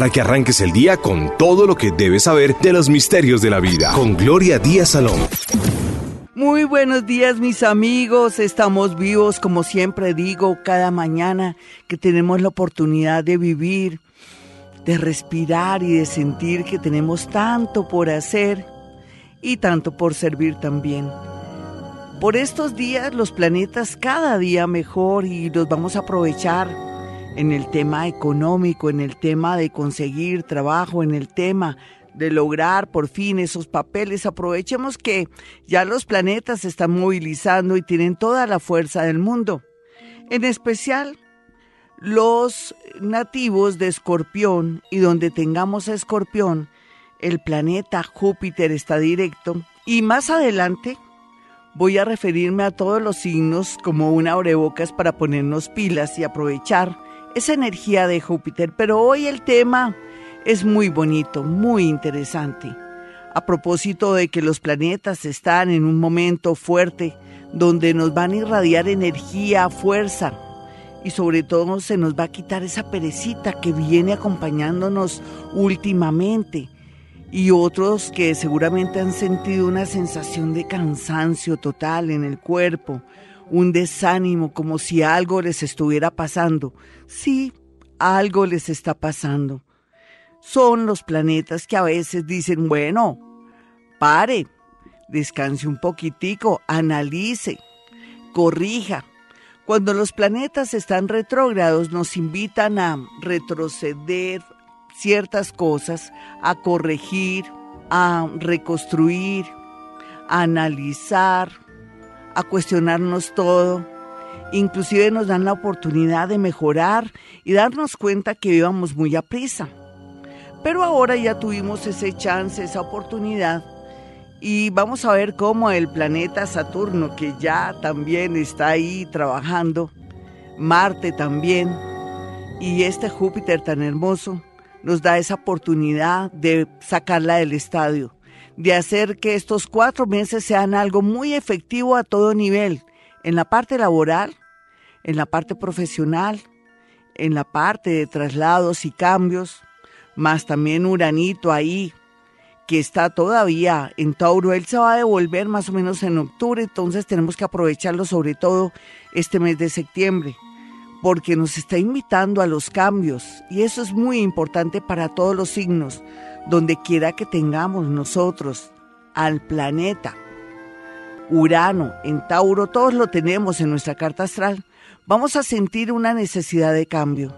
para que arranques el día con todo lo que debes saber de los misterios de la vida. Con Gloria Díaz Salón. Muy buenos días mis amigos, estamos vivos como siempre digo cada mañana que tenemos la oportunidad de vivir, de respirar y de sentir que tenemos tanto por hacer y tanto por servir también. Por estos días los planetas cada día mejor y los vamos a aprovechar en el tema económico, en el tema de conseguir trabajo, en el tema de lograr por fin esos papeles. Aprovechemos que ya los planetas se están movilizando y tienen toda la fuerza del mundo. En especial los nativos de Escorpión y donde tengamos a Escorpión, el planeta Júpiter está directo y más adelante voy a referirme a todos los signos como una abrebocas para ponernos pilas y aprovechar esa energía de Júpiter. Pero hoy el tema es muy bonito, muy interesante. A propósito de que los planetas están en un momento fuerte donde nos van a irradiar energía, fuerza y sobre todo se nos va a quitar esa perecita que viene acompañándonos últimamente y otros que seguramente han sentido una sensación de cansancio total en el cuerpo, un desánimo como si algo les estuviera pasando. Sí, algo les está pasando son los planetas que a veces dicen, bueno, pare, descanse un poquitico, analice, corrija. Cuando los planetas están retrógrados nos invitan a retroceder ciertas cosas, a corregir, a reconstruir, a analizar, a cuestionarnos todo. Inclusive nos dan la oportunidad de mejorar y darnos cuenta que íbamos muy a prisa. Pero ahora ya tuvimos ese chance, esa oportunidad. Y vamos a ver cómo el planeta Saturno, que ya también está ahí trabajando, Marte también, y este Júpiter tan hermoso, nos da esa oportunidad de sacarla del estadio, de hacer que estos cuatro meses sean algo muy efectivo a todo nivel, en la parte laboral, en la parte profesional, en la parte de traslados y cambios, más también Uranito ahí, que está todavía en Tauro. Él se va a devolver más o menos en octubre, entonces tenemos que aprovecharlo sobre todo este mes de septiembre, porque nos está invitando a los cambios y eso es muy importante para todos los signos, donde quiera que tengamos nosotros al planeta. Urano, en Tauro, todos lo tenemos en nuestra carta astral. Vamos a sentir una necesidad de cambio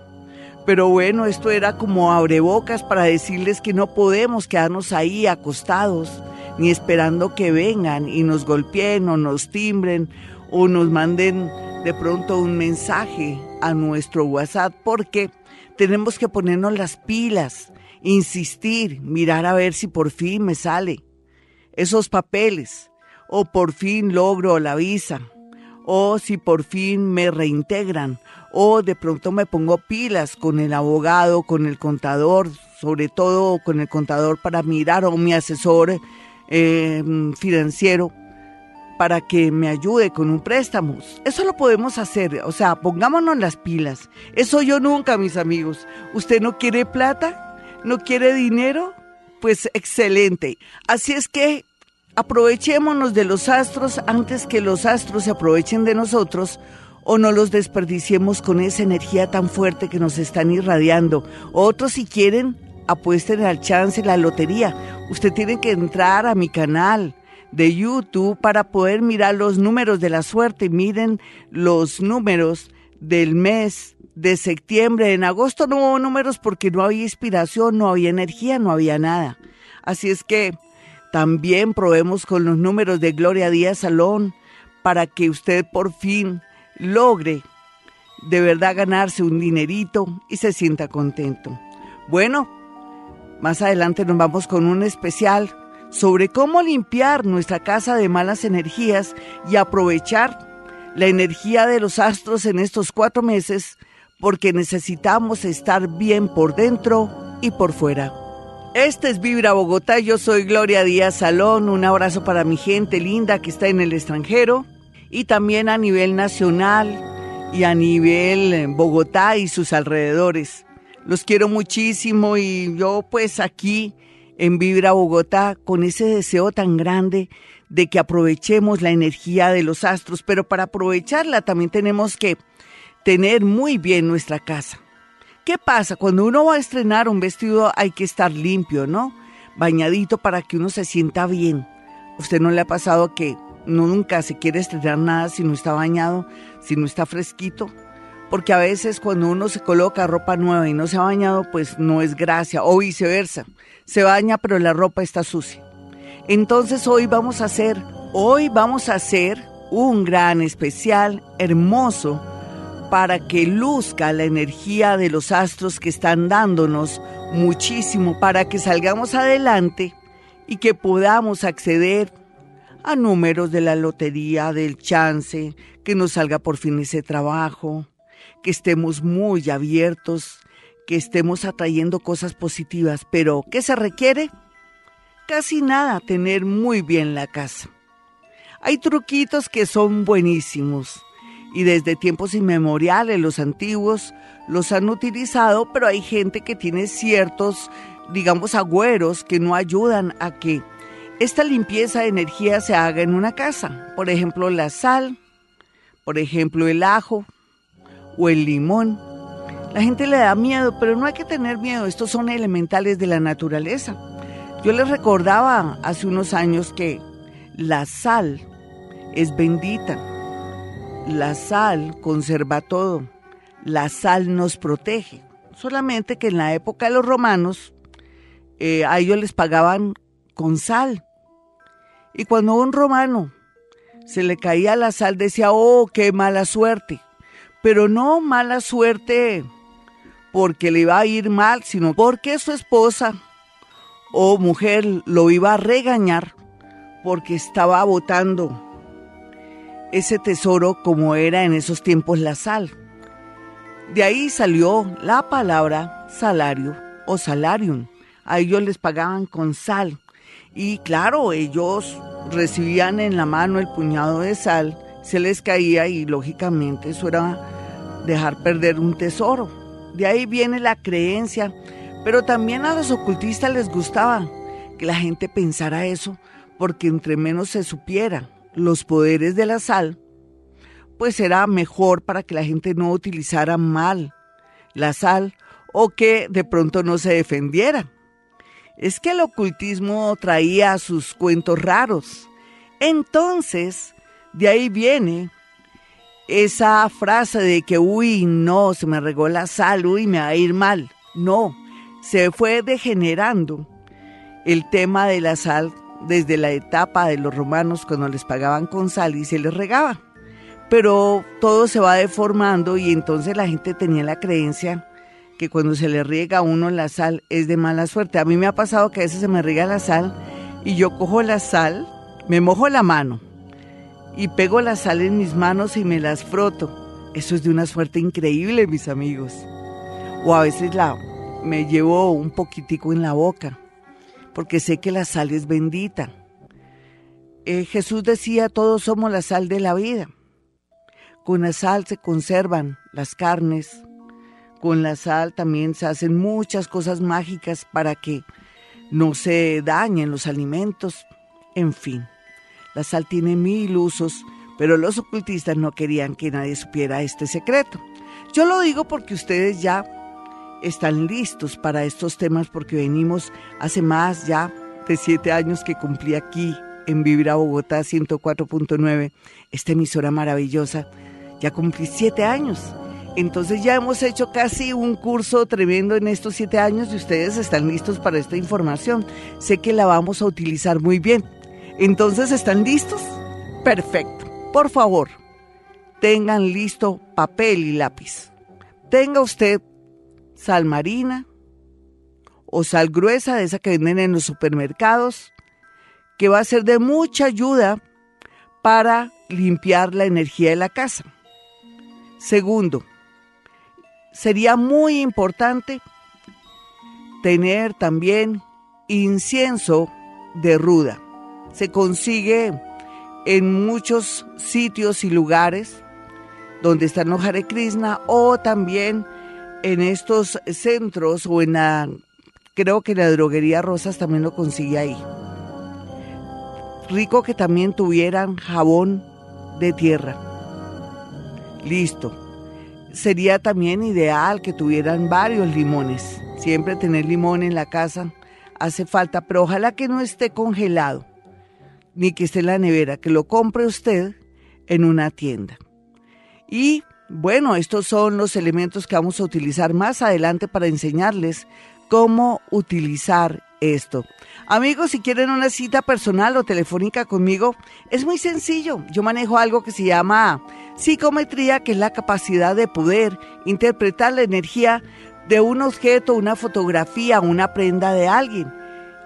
pero bueno, esto era como abrebocas para decirles que no podemos quedarnos ahí acostados, ni esperando que vengan y nos golpeen o nos timbren o nos manden de pronto un mensaje a nuestro WhatsApp, porque tenemos que ponernos las pilas, insistir, mirar a ver si por fin me sale esos papeles, o por fin logro la visa, o si por fin me reintegran, o de pronto me pongo pilas con el abogado, con el contador, sobre todo con el contador para mirar o mi asesor eh, financiero para que me ayude con un préstamo. Eso lo podemos hacer, o sea, pongámonos las pilas. Eso yo nunca, mis amigos. ¿Usted no quiere plata? ¿No quiere dinero? Pues excelente. Así es que aprovechémonos de los astros antes que los astros se aprovechen de nosotros o no los desperdiciemos con esa energía tan fuerte que nos están irradiando. Otros si quieren, apuesten al chance, la lotería. Usted tiene que entrar a mi canal de YouTube para poder mirar los números de la suerte. Miren los números del mes de septiembre. En agosto no hubo números porque no había inspiración, no había energía, no había nada. Así es que también probemos con los números de Gloria Díaz Salón para que usted por fin logre de verdad ganarse un dinerito y se sienta contento. Bueno, más adelante nos vamos con un especial sobre cómo limpiar nuestra casa de malas energías y aprovechar la energía de los astros en estos cuatro meses porque necesitamos estar bien por dentro y por fuera. Este es Vibra Bogotá, yo soy Gloria Díaz Salón, un abrazo para mi gente linda que está en el extranjero y también a nivel nacional y a nivel eh, Bogotá y sus alrededores. Los quiero muchísimo y yo pues aquí en Vibra Bogotá con ese deseo tan grande de que aprovechemos la energía de los astros, pero para aprovecharla también tenemos que tener muy bien nuestra casa. ¿Qué pasa? Cuando uno va a estrenar un vestido hay que estar limpio, ¿no? Bañadito para que uno se sienta bien. ¿Usted no le ha pasado que nunca se quiere estrenar nada si no está bañado, si no está fresquito? Porque a veces cuando uno se coloca ropa nueva y no se ha bañado, pues no es gracia, o viceversa. Se baña pero la ropa está sucia. Entonces hoy vamos a hacer, hoy vamos a hacer un gran especial hermoso para que luzca la energía de los astros que están dándonos muchísimo para que salgamos adelante y que podamos acceder a números de la lotería, del chance, que nos salga por fin ese trabajo, que estemos muy abiertos, que estemos atrayendo cosas positivas. Pero, ¿qué se requiere? Casi nada, tener muy bien la casa. Hay truquitos que son buenísimos y desde tiempos inmemoriales los antiguos los han utilizado, pero hay gente que tiene ciertos, digamos, agüeros que no ayudan a que esta limpieza de energía se haga en una casa. Por ejemplo, la sal, por ejemplo, el ajo o el limón. La gente le da miedo, pero no hay que tener miedo, estos son elementales de la naturaleza. Yo les recordaba hace unos años que la sal es bendita la sal conserva todo. La sal nos protege. Solamente que en la época de los romanos eh, a ellos les pagaban con sal. Y cuando un romano se le caía la sal decía, oh, qué mala suerte. Pero no mala suerte porque le iba a ir mal, sino porque su esposa o mujer lo iba a regañar porque estaba botando ese tesoro como era en esos tiempos la sal. De ahí salió la palabra salario o salarium. A ellos les pagaban con sal. Y claro, ellos recibían en la mano el puñado de sal, se les caía y lógicamente eso era dejar perder un tesoro. De ahí viene la creencia, pero también a los ocultistas les gustaba que la gente pensara eso, porque entre menos se supiera, los poderes de la sal, pues era mejor para que la gente no utilizara mal la sal o que de pronto no se defendiera. Es que el ocultismo traía sus cuentos raros. Entonces, de ahí viene esa frase de que, uy, no, se me regó la sal, uy, me va a ir mal. No, se fue degenerando el tema de la sal desde la etapa de los romanos cuando les pagaban con sal y se les regaba. Pero todo se va deformando y entonces la gente tenía la creencia que cuando se le riega a uno la sal es de mala suerte. A mí me ha pasado que a veces se me riega la sal y yo cojo la sal, me mojo la mano y pego la sal en mis manos y me las froto. Eso es de una suerte increíble, mis amigos. O a veces la me llevo un poquitico en la boca porque sé que la sal es bendita. Eh, Jesús decía, todos somos la sal de la vida. Con la sal se conservan las carnes, con la sal también se hacen muchas cosas mágicas para que no se dañen los alimentos. En fin, la sal tiene mil usos, pero los ocultistas no querían que nadie supiera este secreto. Yo lo digo porque ustedes ya están listos para estos temas porque venimos hace más ya de siete años que cumplí aquí en Vibra Bogotá 104.9, esta emisora maravillosa. Ya cumplí siete años. Entonces ya hemos hecho casi un curso tremendo en estos siete años y ustedes están listos para esta información. Sé que la vamos a utilizar muy bien. Entonces, ¿están listos? Perfecto. Por favor, tengan listo papel y lápiz. Tenga usted sal marina o sal gruesa, de esa que venden en los supermercados, que va a ser de mucha ayuda para limpiar la energía de la casa. Segundo, sería muy importante tener también incienso de ruda. Se consigue en muchos sitios y lugares donde están los Hare Krishna o también en estos centros o en la, creo que la droguería Rosas también lo consigue ahí. Rico que también tuvieran jabón de tierra. Listo. Sería también ideal que tuvieran varios limones. Siempre tener limón en la casa hace falta, pero ojalá que no esté congelado, ni que esté en la nevera, que lo compre usted en una tienda. Y bueno, estos son los elementos que vamos a utilizar más adelante para enseñarles cómo utilizar esto. Amigos, si quieren una cita personal o telefónica conmigo, es muy sencillo. Yo manejo algo que se llama psicometría, que es la capacidad de poder interpretar la energía de un objeto, una fotografía, una prenda de alguien.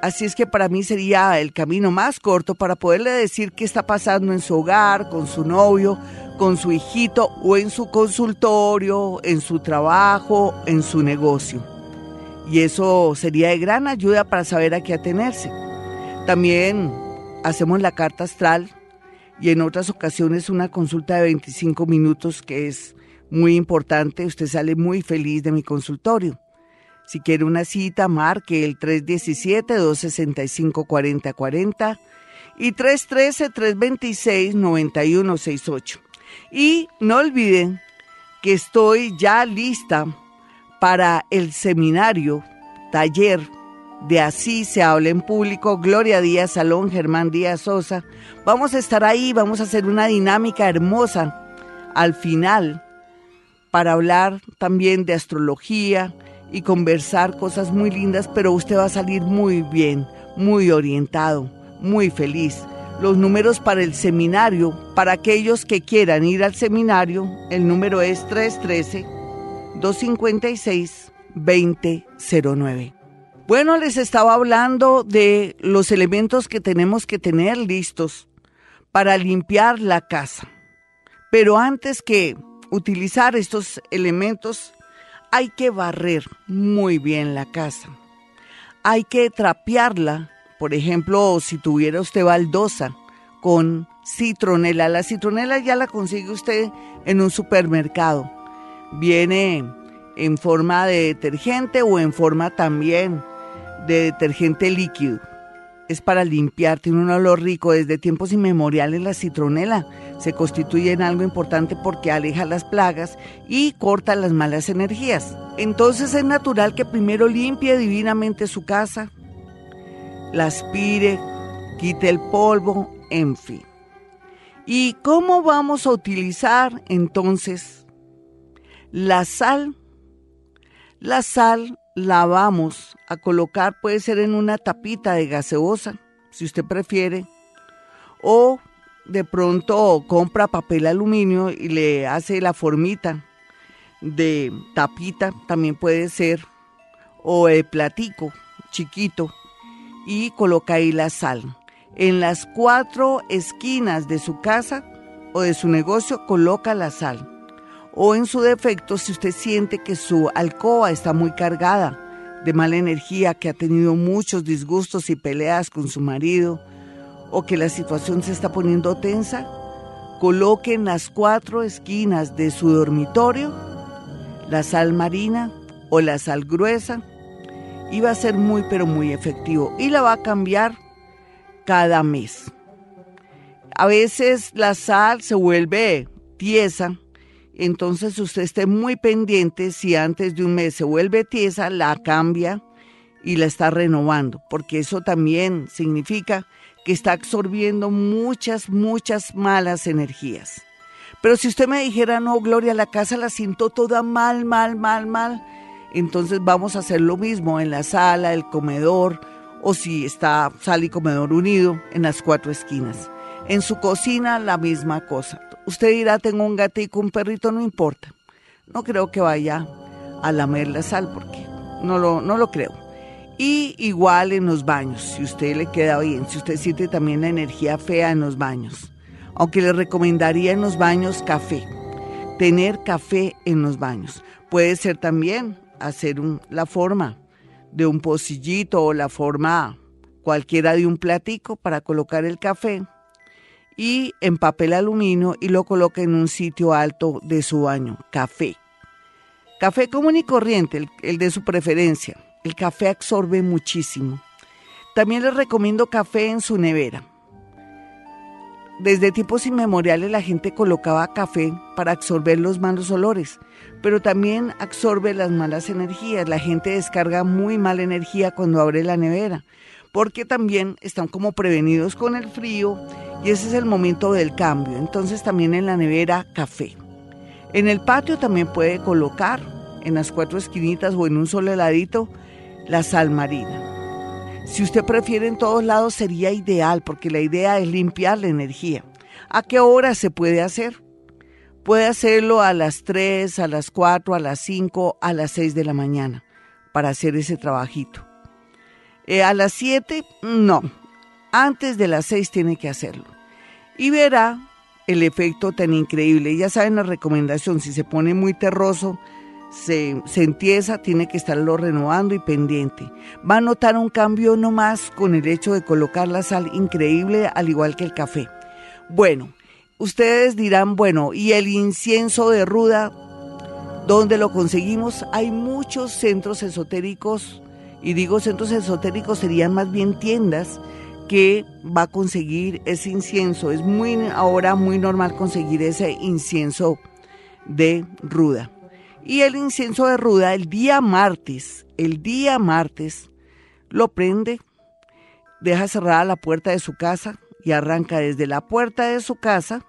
Así es que para mí sería el camino más corto para poderle decir qué está pasando en su hogar, con su novio, con su hijito o en su consultorio, en su trabajo, en su negocio. Y eso sería de gran ayuda para saber a qué atenerse. También hacemos la carta astral y en otras ocasiones una consulta de 25 minutos que es muy importante. Usted sale muy feliz de mi consultorio. Si quiere una cita, marque el 317-265-4040 y 313-326-9168. Y no olviden que estoy ya lista para el seminario, taller de Así se habla en público, Gloria Díaz Salón, Germán Díaz Sosa. Vamos a estar ahí, vamos a hacer una dinámica hermosa al final para hablar también de astrología y conversar cosas muy lindas, pero usted va a salir muy bien, muy orientado, muy feliz los números para el seminario. Para aquellos que quieran ir al seminario, el número es 313-256-2009. Bueno, les estaba hablando de los elementos que tenemos que tener listos para limpiar la casa. Pero antes que utilizar estos elementos, hay que barrer muy bien la casa. Hay que trapearla por ejemplo, si tuviera usted baldosa con citronela, la citronela ya la consigue usted en un supermercado. Viene en forma de detergente o en forma también de detergente líquido. Es para limpiar, tiene un olor rico. Desde tiempos inmemoriales la citronela se constituye en algo importante porque aleja las plagas y corta las malas energías. Entonces es natural que primero limpie divinamente su casa, la aspire, quite el polvo, en fin. ¿Y cómo vamos a utilizar entonces la sal? La sal la vamos a colocar, puede ser en una tapita de gaseosa, si usted prefiere, o de pronto compra papel aluminio y le hace la formita de tapita, también puede ser, o de platico chiquito, y coloca ahí la sal. En las cuatro esquinas de su casa o de su negocio coloca la sal. O en su defecto, si usted siente que su alcoba está muy cargada de mala energía, que ha tenido muchos disgustos y peleas con su marido, o que la situación se está poniendo tensa, coloque en las cuatro esquinas de su dormitorio la sal marina o la sal gruesa y va a ser muy pero muy efectivo y la va a cambiar cada mes. A veces la sal se vuelve tiesa, entonces usted esté muy pendiente si antes de un mes se vuelve tiesa, la cambia y la está renovando, porque eso también significa que está absorbiendo muchas, muchas malas energías. Pero si usted me dijera, no, Gloria, la casa la siento toda mal, mal, mal, mal, entonces vamos a hacer lo mismo en la sala, el comedor o si está sala y comedor unido en las cuatro esquinas. En su cocina la misma cosa. Usted dirá, tengo un gatito, un perrito, no importa. No creo que vaya a lamer la sal porque no lo, no lo creo. Y igual en los baños, si usted le queda bien, si usted siente también la energía fea en los baños. Aunque le recomendaría en los baños café, tener café en los baños. Puede ser también hacer la forma de un pocillito o la forma cualquiera de un platico para colocar el café y en papel aluminio y lo coloca en un sitio alto de su baño, café. Café común y corriente, el, de su preferencia. El café absorbe muchísimo. También les recomiendo café en su nevera. Desde tiempos inmemoriales la gente colocaba café para absorber los malos olores, pero también absorbe las malas energías. La gente descarga muy mala energía cuando abre la nevera, porque también están como prevenidos con el frío y ese es el momento del cambio. Entonces también en la nevera café. En el patio también puede colocar en las cuatro esquinitas o en un solo heladito la sal marina. Si usted prefiere en todos lados sería ideal porque la idea es limpiar la energía. ¿A qué hora se puede hacer? Puede hacerlo a las 3, a las 4, a las 5, a las 6 de la mañana para hacer ese trabajito. Eh, a las 7, no. Antes de las 6 tiene que hacerlo. Y verá el efecto tan increíble. Ya saben la recomendación, si se pone muy terroso, se, se entiesa, tiene que estarlo renovando y pendiente. Va a notar un cambio no más con el hecho de colocar la sal increíble, al igual que el café. Bueno, ustedes dirán, bueno, ¿y el incienso de ruda? ¿Dónde lo conseguimos? Hay muchos centros esotéricos, y digo centros esotéricos serían más bien tiendas que va a conseguir ese incienso. Es muy ahora muy normal conseguir ese incienso de ruda. Y el incienso de ruda el día martes, el día martes, lo prende, deja cerrada la puerta de su casa y arranca desde la puerta de su casa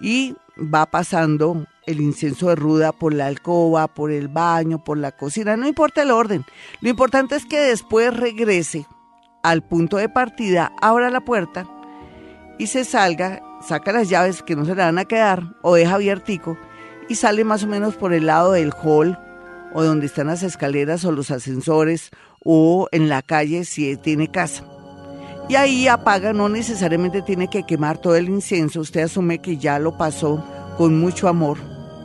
y va pasando el incienso de ruda por la alcoba, por el baño, por la cocina, no importa el orden. Lo importante es que después regrese al punto de partida, abra la puerta y se salga, saca las llaves que no se le van a quedar o deja abiertico y sale más o menos por el lado del hall o donde están las escaleras o los ascensores o en la calle si tiene casa. Y ahí apaga, no necesariamente tiene que quemar todo el incienso, usted asume que ya lo pasó con mucho amor,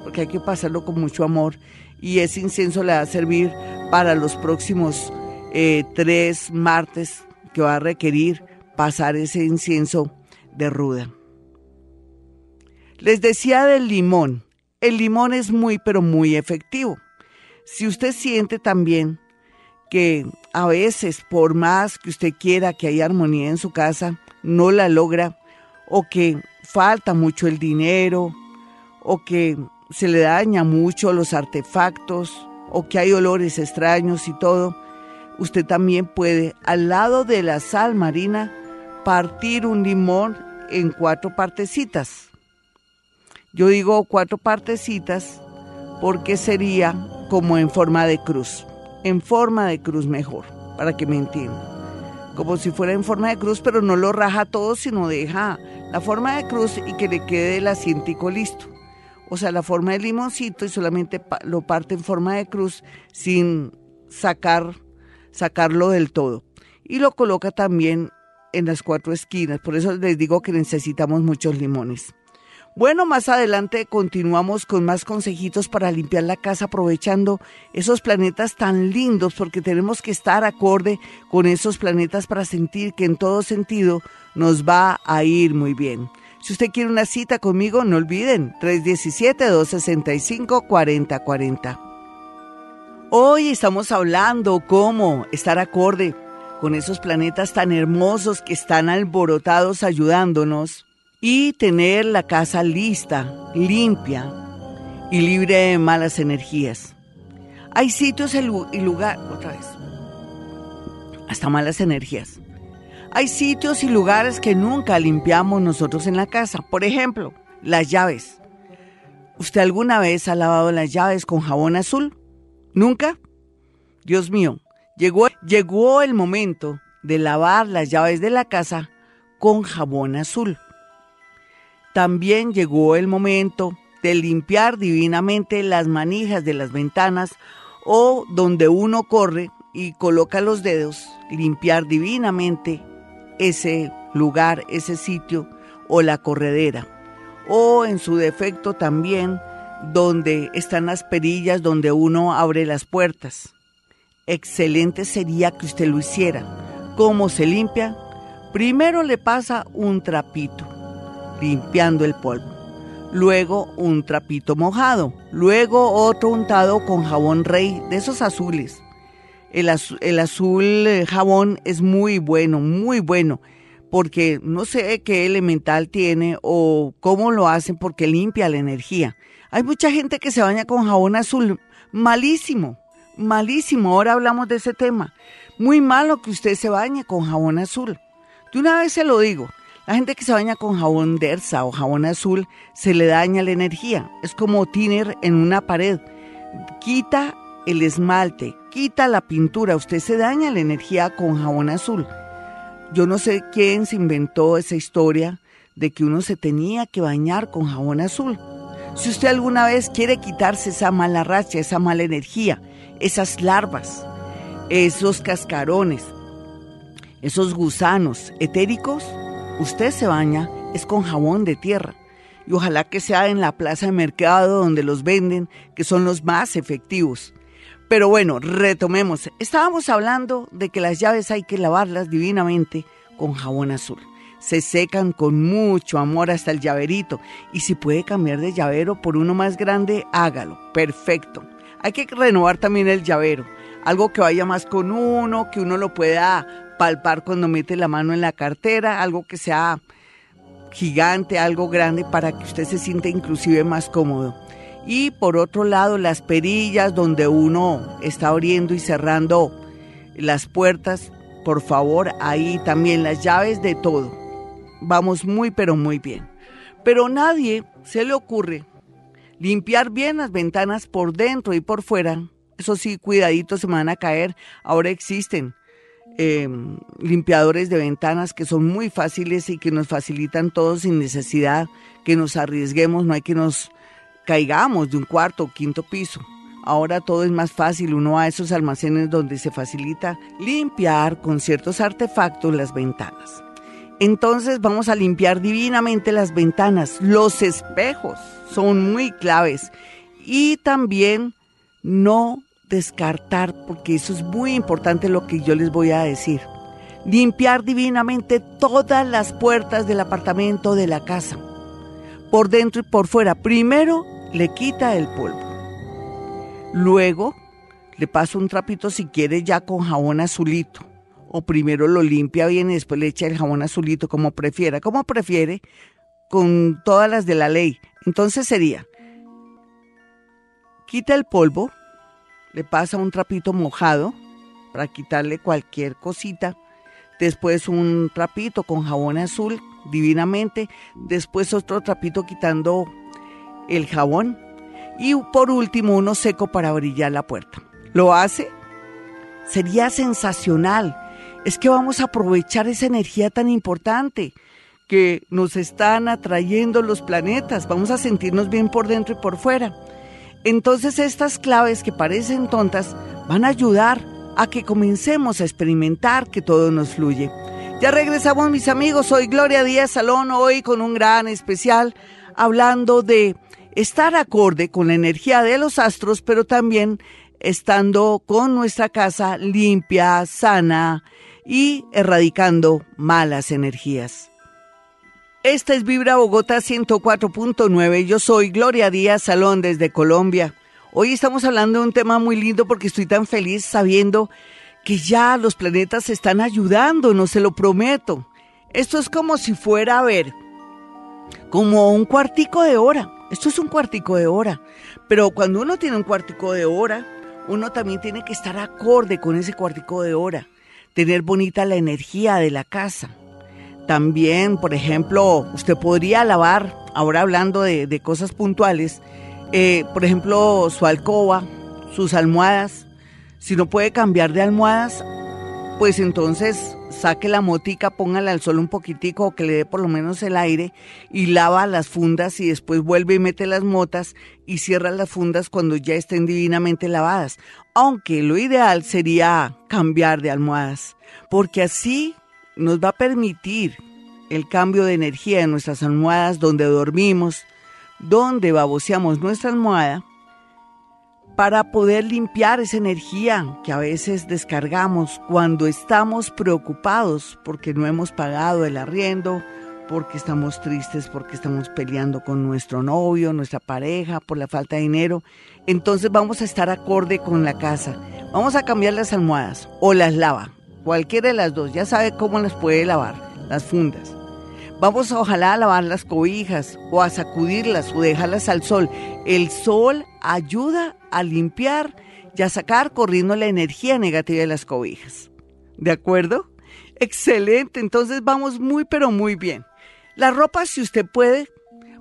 porque hay que pasarlo con mucho amor y ese incienso le va a servir para los próximos eh, tres martes que va a requerir pasar ese incienso de ruda. Les decía del limón. El limón es muy, pero muy efectivo. Si usted siente también que a veces, por más que usted quiera que haya armonía en su casa, no la logra, o que falta mucho el dinero, o que se le daña mucho los artefactos, o que hay olores extraños y todo, usted también puede, al lado de la sal marina, partir un limón en cuatro partecitas yo digo cuatro partecitas porque sería como en forma de cruz. En forma de cruz mejor, para que me entiendan. Como si fuera en forma de cruz, pero no lo raja todo, sino deja la forma de cruz y que le quede el asientico listo. O sea, la forma de limoncito y solamente lo parte en forma de cruz sin sacar, sacarlo del todo. Y lo coloca también en las cuatro esquinas. Por eso les digo que necesitamos muchos limones. Bueno, más adelante continuamos con más consejitos para limpiar la casa aprovechando esos planetas tan lindos porque tenemos que estar acorde con esos planetas para sentir que en todo sentido nos va a ir muy bien. Si usted quiere una cita conmigo, no olviden 317-265-4040. Hoy estamos hablando cómo estar acorde con esos planetas tan hermosos que están alborotados ayudándonos y tener la casa lista, limpia y libre de malas energías. Hay sitios y lugares, otra vez, hasta malas energías. Hay sitios y lugares que nunca limpiamos nosotros en la casa. Por ejemplo, las llaves. ¿Usted alguna vez ha lavado las llaves con jabón azul? ¿Nunca? Dios mío, llegó, llegó el momento de lavar las llaves de la casa con jabón azul también llegó el momento de limpiar divinamente las manijas de las ventanas o donde uno corre y coloca los dedos, limpiar divinamente ese lugar, ese sitio o la corredera. O en su defecto también donde están las perillas donde uno abre las puertas. Excelente sería que usted lo hiciera. ¿Cómo se limpia? Primero le pasa un trapito limpiando el polvo. luego un trapito mojado, luego otro untado con jabón rey de esos azules. El, azul eh, jabón es muy bueno, muy bueno, porque no sé qué elemental tiene o cómo lo hacen porque limpia la energía. Hay mucha gente que se baña con jabón azul, malísimo, malísimo. Ahora hablamos de ese tema. Muy malo que usted se bañe con jabón azul. De una vez se lo digo, la gente que se baña con jabón Dersa o jabón azul se le daña la energía. Es como tiner en una pared. Quita el esmalte, quita la pintura. Usted se daña la energía con jabón azul. Yo no sé quién se inventó esa historia de que uno se tenía que bañar con jabón azul. Si usted alguna vez quiere quitarse esa mala racha, esa mala energía, esas larvas, esos cascarones, esos gusanos etéricos, usted se baña es con jabón de tierra. Y ojalá que sea en la plaza de mercado donde los venden, que son los más efectivos. Pero bueno, retomemos. Estábamos hablando de que las llaves hay que lavarlas divinamente con jabón azul. Se secan con mucho amor hasta el llaverito. Y si puede cambiar de llavero por uno más grande, hágalo. Perfecto. Hay que renovar también el llavero. Algo que vaya más con uno, que uno lo pueda palpar cuando mete la mano en la cartera, algo que sea gigante, algo grande para que usted se sienta inclusive más cómodo. Y por otro lado, las perillas donde uno está abriendo y cerrando las puertas, por favor, ahí también las llaves de todo. Vamos muy, pero muy bien. Pero nadie se le ocurre limpiar bien las ventanas por dentro y por fuera. Eso sí, cuidaditos se van a caer. Ahora existen Em, limpiadores de ventanas que son muy fáciles y que nos facilitan todo sin necesidad que nos arriesguemos, no hay que nos caigamos de un cuarto o quinto piso. Ahora todo es más fácil, uno va a esos almacenes donde se facilita limpiar con ciertos artefactos las ventanas. Entonces vamos a limpiar divinamente las ventanas. Los espejos son muy claves y también no descartar, porque eso es muy importante lo que yo les voy a decir. Limpiar divinamente todas las puertas del apartamento, de la casa, por dentro y por fuera. Primero le quita el polvo. Luego le pasa un trapito si quiere ya con jabón azulito. O primero lo limpia bien y después le echa el jabón azulito como prefiera. Como prefiere, con todas las de la ley. Entonces sería, quita el polvo, le pasa un trapito mojado para quitarle cualquier cosita, después un trapito con jabón azul divinamente, después otro trapito quitando el jabón y por último uno seco para brillar la puerta. ¿Lo hace? Sería sensacional. Es que vamos a aprovechar esa energía tan importante que nos están atrayendo los planetas. Vamos a sentirnos bien por dentro y por fuera. Entonces estas claves que parecen tontas van a ayudar a que comencemos a experimentar que todo nos fluye. Ya regresamos mis amigos, soy Gloria Díaz Salón hoy con un gran especial hablando de estar acorde con la energía de los astros, pero también estando con nuestra casa limpia, sana y erradicando malas energías. Esta es Vibra Bogotá 104.9. Yo soy Gloria Díaz Salón desde Colombia. Hoy estamos hablando de un tema muy lindo porque estoy tan feliz sabiendo que ya los planetas están ayudando, no se lo prometo. Esto es como si fuera a ver, como un cuartico de hora. Esto es un cuartico de hora. Pero cuando uno tiene un cuartico de hora, uno también tiene que estar acorde con ese cuartico de hora. Tener bonita la energía de la casa también, por ejemplo, usted podría lavar, ahora hablando de, cosas puntuales, eh, por ejemplo, su alcoba, sus almohadas. Si no puede cambiar de almohadas, pues entonces saque la motica, póngala al sol un poquitico o que le dé por lo menos el aire y lava las fundas y después vuelve y mete las motas y cierra las fundas cuando ya estén divinamente lavadas. Aunque lo ideal sería cambiar de almohadas, porque así nos va a permitir el cambio de energía en nuestras almohadas donde dormimos, donde baboseamos nuestra almohada, para poder limpiar esa energía que a veces descargamos cuando estamos preocupados porque no hemos pagado el arriendo, porque estamos tristes, porque estamos peleando con nuestro novio, nuestra pareja, por la falta de dinero. Entonces vamos a estar acorde con la casa. Vamos a cambiar las almohadas o las lava. Cualquiera de las dos. Ya sabe cómo las puede lavar, las fundas. Vamos a ojalá a lavar las cobijas o a sacudirlas o dejarlas al sol. El sol ayuda a limpiar y a sacar corriendo la energía negativa de las cobijas. ¿De acuerdo? Excelente, entonces vamos muy pero muy bien. La ropa, si usted puede,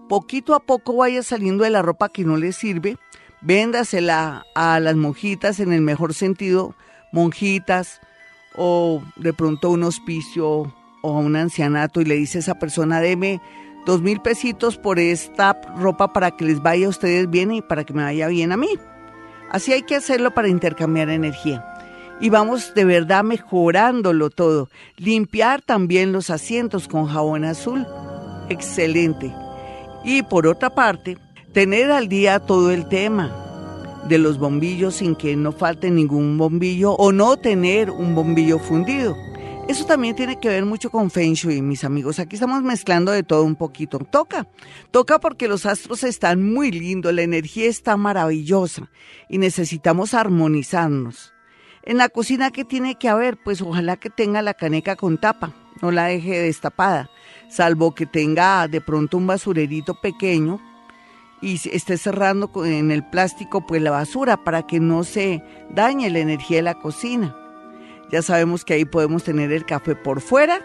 poquito a poco vaya saliendo de la ropa que no le sirve, véndasela a las monjitas en el mejor sentido, monjitas o de pronto un hospicio o un ancianato y le dice a esa persona, deme dos mil pesitos por esta ropa para que les vaya a ustedes bien y para que me vaya bien a mí. Así hay que hacerlo para intercambiar energía. Y vamos de verdad mejorándolo todo. Limpiar también los asientos con jabón azul excelente. Y por otra parte, tener al día todo el tema de los bombillos sin que no falte ningún bombillo o no tener un bombillo fundido. Eso también tiene que ver mucho con Feng Shui, mis amigos. Aquí estamos mezclando de todo un poquito. Toca, toca porque los astros están muy lindos, la energía está maravillosa y necesitamos armonizarnos. En la cocina, ¿qué tiene que haber? Pues ojalá que tenga la caneca con tapa, no la deje destapada salvo que tenga de pronto un basurerito pequeño y esté cerrando en el plástico pues la basura para que no se dañe la energía de la cocina. Ya sabemos que ahí podemos tener el café por fuera,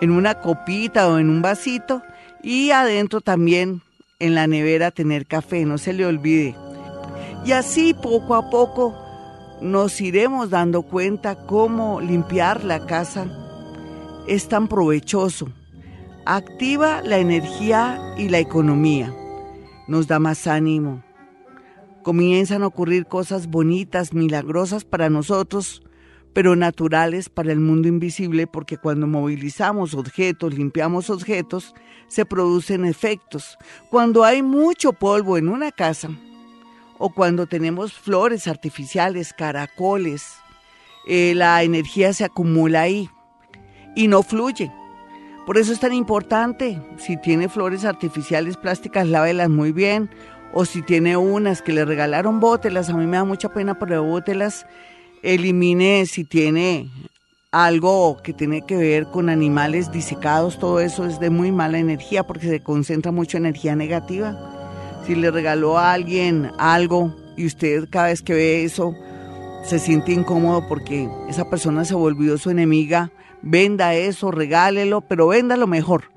en una copita o en un vasito y adentro también en la nevera tener café, no se le olvide. Y así poco a poco nos iremos dando cuenta cómo limpiar la casa es tan provechoso activa la energía y la economía, nos da más ánimo. Comienzan a ocurrir cosas bonitas, milagrosas para nosotros, pero naturales para el mundo invisible, porque cuando movilizamos objetos, limpiamos objetos, se producen efectos. Cuando hay mucho polvo en una casa, o cuando tenemos flores artificiales, caracoles, eh, la energía se acumula ahí y no fluye. Por eso es tan importante, si tiene flores artificiales plásticas, lávelas muy bien. O si tiene unas que le regalaron, bótelas. A mí me da mucha pena, pero bótelas. Elimine si tiene algo que tiene que ver con animales disecados, todo eso es de muy mala energía porque se concentra mucho energía negativa. Si le regaló a alguien algo y usted cada vez que ve eso se siente incómodo porque esa persona se volvió su enemiga, venda eso, regálelo, pero véndalo mejor,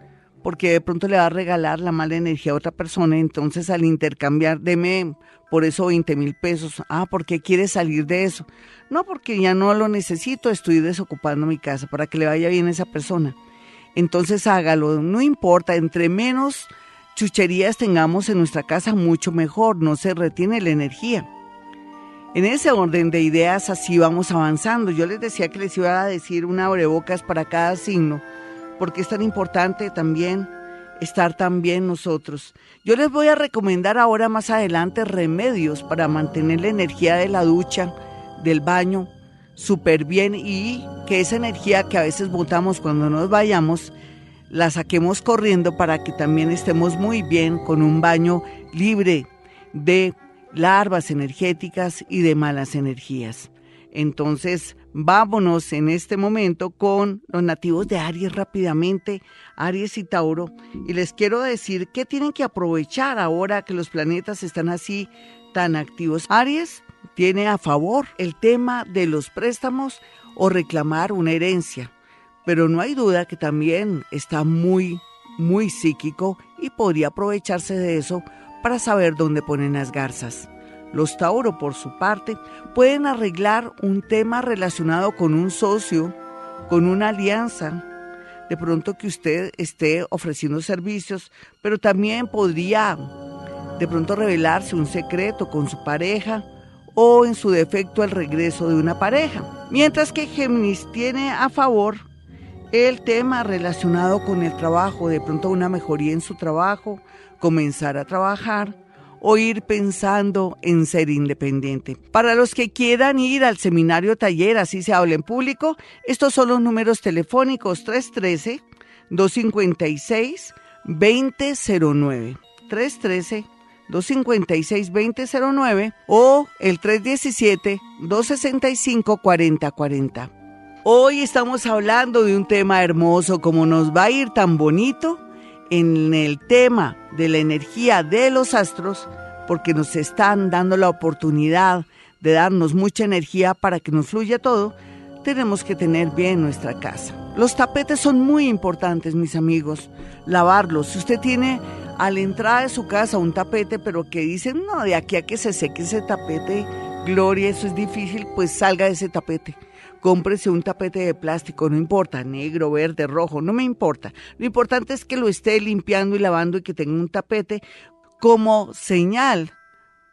porque de pronto le va a regalar la mala energía a otra persona, entonces al intercambiar, deme por eso 20 mil pesos, ah, ¿por qué quiere salir de eso? No, porque ya no lo necesito, estoy desocupando mi casa para que le vaya bien a esa persona. Entonces hágalo, no importa, entre menos chucherías tengamos en nuestra casa, mucho mejor, no se retiene la energía. En ese orden de ideas así vamos avanzando. Yo les decía que les iba a decir una abrebocas para cada signo, porque es tan importante también estar también nosotros. Yo les voy a recomendar ahora más adelante remedios para mantener la energía de la ducha, del baño, súper bien y que esa energía que a veces botamos cuando nos vayamos, la saquemos corriendo para que también estemos muy bien con un baño libre de larvas energéticas y de malas energías. Entonces, vámonos en este momento con los nativos de Aries rápidamente, Aries y Tauro, y les quiero decir que tienen que aprovechar ahora que los planetas están así tan activos. Aries tiene a favor el tema de los préstamos o reclamar una herencia, pero no hay duda que también está muy, muy psíquico y podría aprovecharse de eso para saber dónde ponen las garzas. Los Tauro, por su parte, pueden arreglar un tema relacionado con un socio, con una alianza, de pronto que usted esté ofreciendo servicios, pero también podría de pronto revelarse un secreto con su pareja o en su defecto el regreso de una pareja. Mientras que Géminis tiene a favor el tema relacionado con el trabajo, de pronto una mejoría en su trabajo, comenzar a trabajar o ir pensando en ser independiente. Para los que quieran ir al seminario taller, así se habla en público, estos son los números telefónicos 313 313-256-2009. 313-256-2009 o el 317-265-4040. Hoy estamos hablando de un tema hermoso, como nos va a ir tan bonito en el tema de la energía de los astros, porque nos están dando la oportunidad de darnos mucha energía para que nos fluya todo, tenemos que tener bien nuestra casa. Los tapetes son muy importantes, mis amigos, lavarlos. Si usted tiene a la entrada de su casa un tapete, pero que dicen, no, de aquí a que se seque ese tapete, Gloria, eso es difícil, pues salga de ese tapete cómprese un tapete de plástico, no importa, negro, verde, rojo, no me importa. Lo importante es que lo esté limpiando y lavando y que tenga un tapete como señal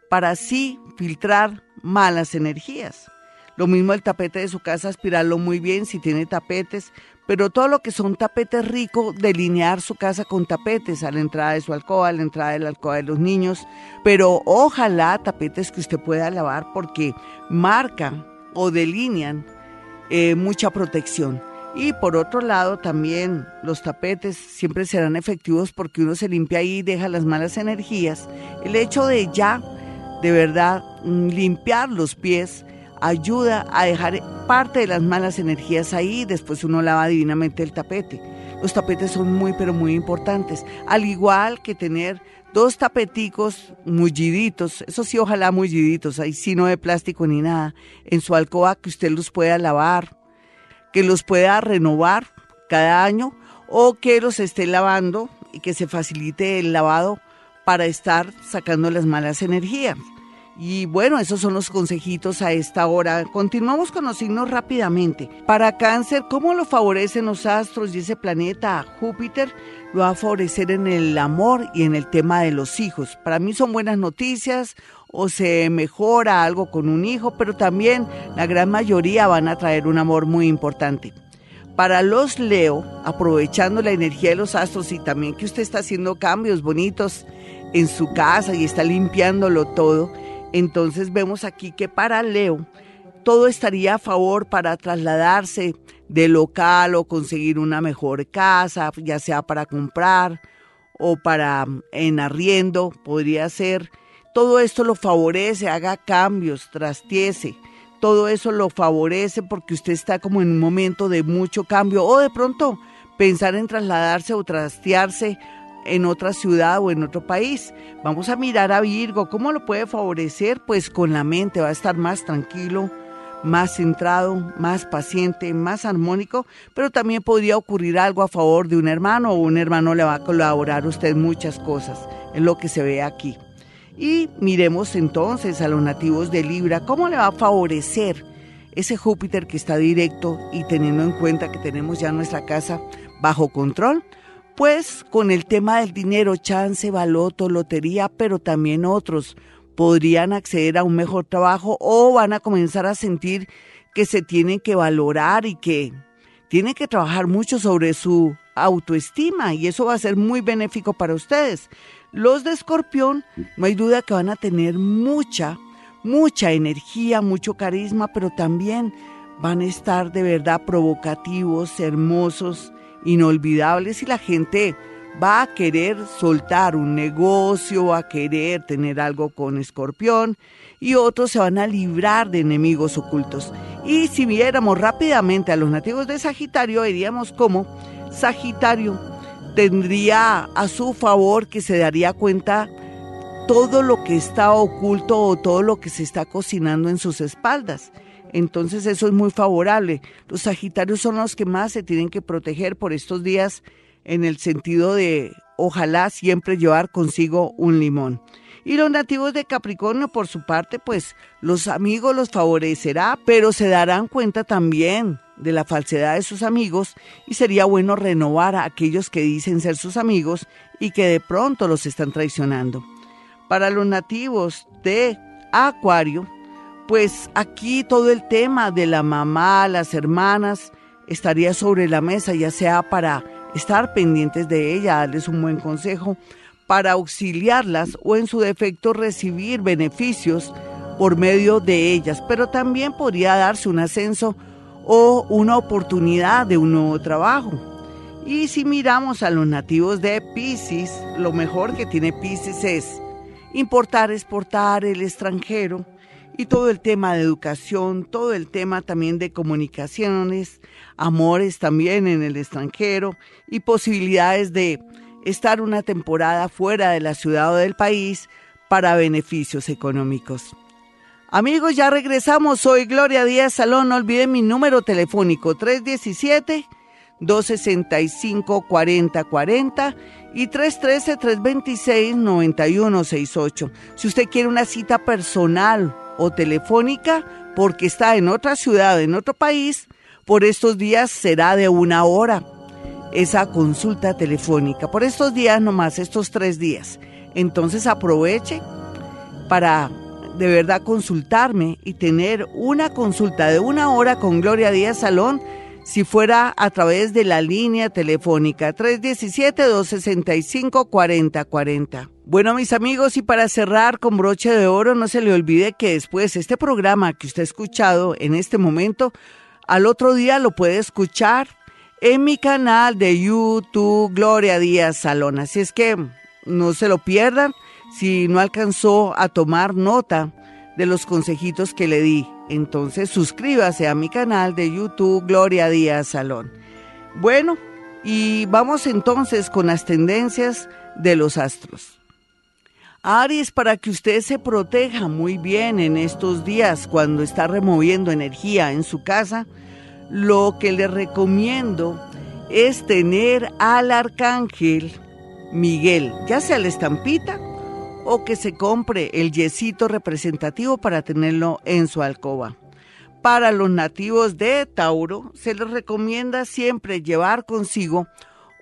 para así filtrar malas energías. Lo mismo el tapete de su casa, aspirarlo muy bien si tiene tapetes, pero todo lo que son tapetes ricos, delinear su casa con tapetes a la entrada de su alcoba, a la entrada de la alcoba de los niños, pero ojalá tapetes que usted pueda lavar porque marcan o delinean eh, mucha protección. Y por otro lado, también los tapetes siempre serán efectivos porque uno se limpia ahí y deja las malas energías. El hecho de ya, de verdad, mm, limpiar los pies ayuda a dejar parte de las malas energías ahí y después uno lava divinamente el tapete. Los tapetes son muy, pero muy importantes. Al igual que tener dos tapeticos mulliditos, eso sí, ojalá mulliditos, ahí sí no de plástico ni nada, en su alcoba que usted los pueda lavar, que los pueda renovar cada año o que los esté lavando y que se facilite el lavado para estar sacando las malas energías. Y bueno, esos son los consejitos a esta hora. Continuamos con los signos rápidamente. Para cáncer, ¿cómo lo favorecen los astros y ese planeta Júpiter? Lo va a favorecer en el amor y en el tema de los hijos. Para mí son buenas noticias o se mejora algo con un hijo, pero también la gran mayoría van a traer un amor muy importante. Para los Leo, aprovechando la energía de los astros y también que usted está haciendo cambios bonitos en su casa y está limpiándolo todo, entonces vemos aquí que para Leo todo estaría a favor para trasladarse de local o conseguir una mejor casa, ya sea para comprar o para mm, en arriendo, podría ser. Todo esto lo favorece, haga cambios, trastiese. Todo eso lo favorece porque usted está como en un momento de mucho cambio o de pronto pensar en trasladarse o trastearse en otra ciudad o en otro país. Vamos a mirar a Virgo, ¿cómo lo puede favorecer? Pues con la mente va a estar más tranquilo, más centrado, más paciente, más armónico, pero también podría ocurrir algo a favor de un hermano o un hermano le va a colaborar a usted muchas cosas, es lo que se ve aquí. Y miremos entonces a los nativos de Libra, ¿cómo le va a favorecer ese Júpiter que está directo y teniendo en cuenta que tenemos ya nuestra casa bajo control? Pues con el tema del dinero, chance, baloto, lotería, pero también otros podrían acceder a un mejor trabajo o van a comenzar a sentir que se tienen que valorar y que tienen que trabajar mucho sobre su autoestima y eso va a ser muy benéfico para ustedes. Los de escorpión, no hay duda que van a tener mucha, mucha energía, mucho carisma, pero también van a estar de verdad provocativos, hermosos, inolvidables y la gente va a querer soltar un negocio, va a querer tener algo con escorpión y otros se van a librar de enemigos ocultos. Y si viéramos rápidamente a los nativos de Sagitario, veríamos cómo Sagitario tendría a su favor que se daría cuenta todo lo que está oculto o todo lo que se está cocinando en sus espaldas. Entonces eso es muy favorable. Los Sagitarios son los que más se tienen que proteger por estos días en el sentido de ojalá siempre llevar consigo un limón. Y los nativos de Capricornio, por su parte, pues los amigos los favorecerá, pero se darán cuenta también de la falsedad de sus amigos y sería bueno renovar a aquellos que dicen ser sus amigos y que de pronto los están traicionando. Para los nativos de Acuario, pues aquí todo el tema de la mamá, las hermanas, estaría sobre la mesa, ya sea para estar pendientes de ella, darles un buen consejo, para auxiliarlas o en su defecto recibir beneficios por medio de ellas, pero también podría darse un ascenso o una oportunidad de un nuevo trabajo. Y si miramos a los nativos de Pisces, lo mejor que tiene Pisces es importar, exportar el extranjero y todo el tema de educación, todo el tema también de comunicaciones, amores también en el extranjero y posibilidades de estar una temporada fuera de la ciudad o del país para beneficios económicos. Amigos, ya regresamos. Soy Gloria Díaz Salón. No olviden mi número telefónico 317 265 4040 y 313-326-9168. Si usted quiere una cita personal telefónica porque está en otra ciudad, en otro país, por estos días será de una hora esa consulta telefónica. Por estos días nomás, estos tres días. Entonces aproveche para de verdad consultarme y tener una consulta de una hora con Gloria Díaz Salón si fuera a través de la línea telefónica 317-265-4040. Bueno, mis amigos, y para cerrar con broche de oro, no se le olvide que después este programa que usted ha escuchado en este momento, al otro día lo puede escuchar en mi canal de YouTube Gloria Díaz Salón. Así es que no se lo pierdan si no alcanzó a tomar nota de los consejitos que le di. Entonces suscríbase a mi canal de YouTube Gloria Díaz Salón. Bueno, y vamos entonces con las tendencias de los astros. Aries, para que usted se proteja muy bien en estos días cuando está removiendo energía en su casa, lo que le recomiendo es tener al arcángel Miguel, ya sea la estampita o que se compre el yesito representativo para tenerlo en su alcoba. Para los nativos de Tauro se les recomienda siempre llevar consigo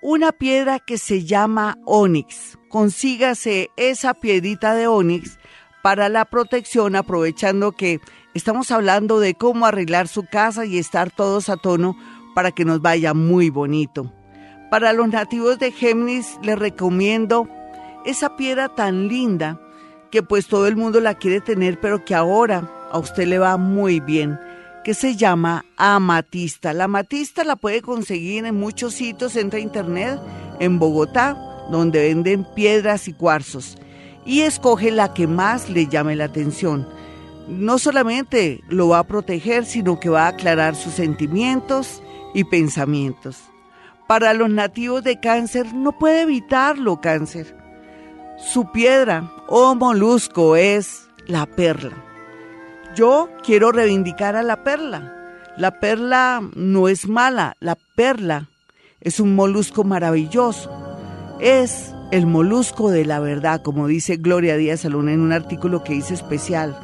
una piedra que se llama onix. Consígase esa piedrita de onix para la protección aprovechando que estamos hablando de cómo arreglar su casa y estar todos a tono para que nos vaya muy bonito. Para los nativos de Géminis les recomiendo esa piedra tan linda que pues todo el mundo la quiere tener, pero que ahora a usted le va muy bien, que se llama amatista. La amatista la puede conseguir en muchos sitios, entra a internet, en Bogotá, donde venden piedras y cuarzos, y escoge la que más le llame la atención. No solamente lo va a proteger, sino que va a aclarar sus sentimientos y pensamientos. Para los nativos de cáncer no puede evitarlo cáncer su piedra o molusco es la perla. Yo quiero reivindicar a la perla. La perla no es mala, la perla es un molusco maravilloso. Es el molusco de la verdad, como dice Gloria Díaz Salón en un artículo que hice especial.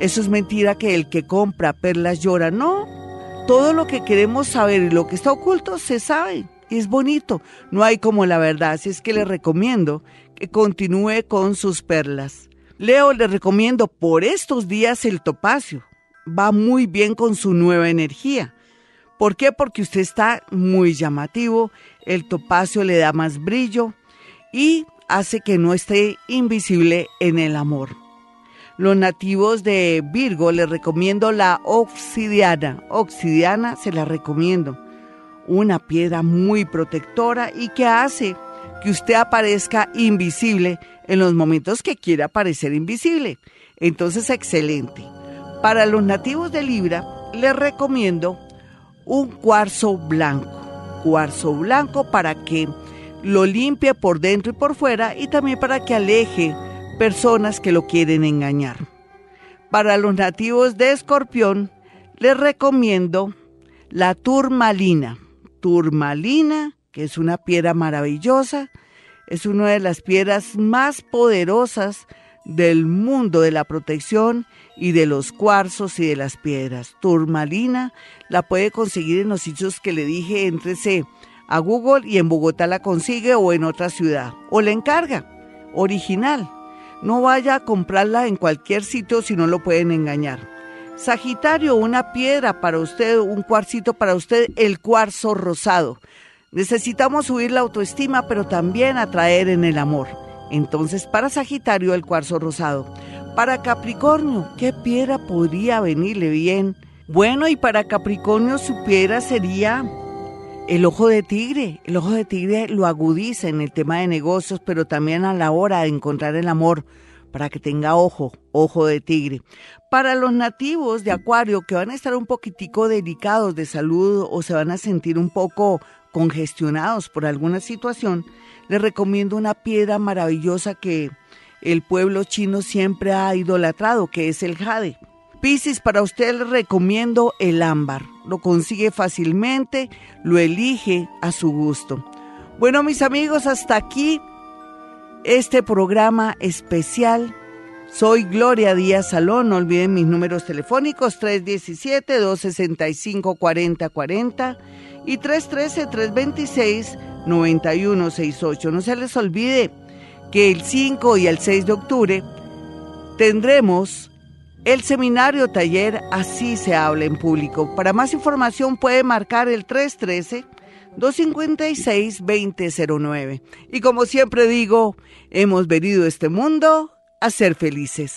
Eso es mentira que el que compra perlas llora. No, todo lo que queremos saber y lo que está oculto se sabe. Es bonito. No hay como la verdad. Así es que le recomiendo continúe con sus perlas. Leo le recomiendo por estos días el topacio. Va muy bien con su nueva energía. ¿Por qué? Porque usted está muy llamativo, el topacio le da más brillo y hace que no esté invisible en el amor. Los nativos de Virgo le recomiendo la obsidiana. Obsidiana se la recomiendo. Una piedra muy protectora y que hace que usted aparezca invisible en los momentos que quiera aparecer invisible. Entonces, excelente. Para los nativos de Libra, les recomiendo un cuarzo blanco. Cuarzo blanco para que lo limpie por dentro y por fuera y también para que aleje personas que lo quieren engañar. Para los nativos de Escorpión, les recomiendo la turmalina. Turmalina que es una piedra maravillosa, es una de las piedras más poderosas del mundo de la protección y de los cuarzos y de las piedras. Turmalina la puede conseguir en los sitios que le dije, entrese a Google y en Bogotá la consigue o en otra ciudad. O la encarga, original. No vaya a comprarla en cualquier sitio si no lo pueden engañar. Sagitario, una piedra para usted, un cuarcito para usted, el cuarzo rosado. Necesitamos subir la autoestima, pero también atraer en el amor. Entonces, para Sagitario, el cuarzo rosado. Para Capricornio, ¿qué piedra podría venirle bien? Bueno, y para Capricornio su piedra sería el ojo de tigre. El ojo de tigre lo agudiza en el tema de negocios, pero también a la hora de encontrar el amor, para que tenga ojo, ojo de tigre. Para los nativos de Acuario que van a estar un poquitico delicados de salud o se van a sentir un poco congestionados por alguna situación, les recomiendo una piedra maravillosa que el pueblo chino siempre ha idolatrado, que es el jade. Piscis, para usted le recomiendo el ámbar. Lo consigue fácilmente, lo elige a su gusto. Bueno, mis amigos, hasta aquí este programa especial. Soy Gloria Díaz Salón. No olviden mis números telefónicos 317-265-4040 y 313-326-9168. No se les olvide que el 5 y el 6 de octubre tendremos el seminario taller Así se habla en público. Para más información puede marcar el 313-256-2009. Y como siempre digo, hemos venido a este mundo a ser felices.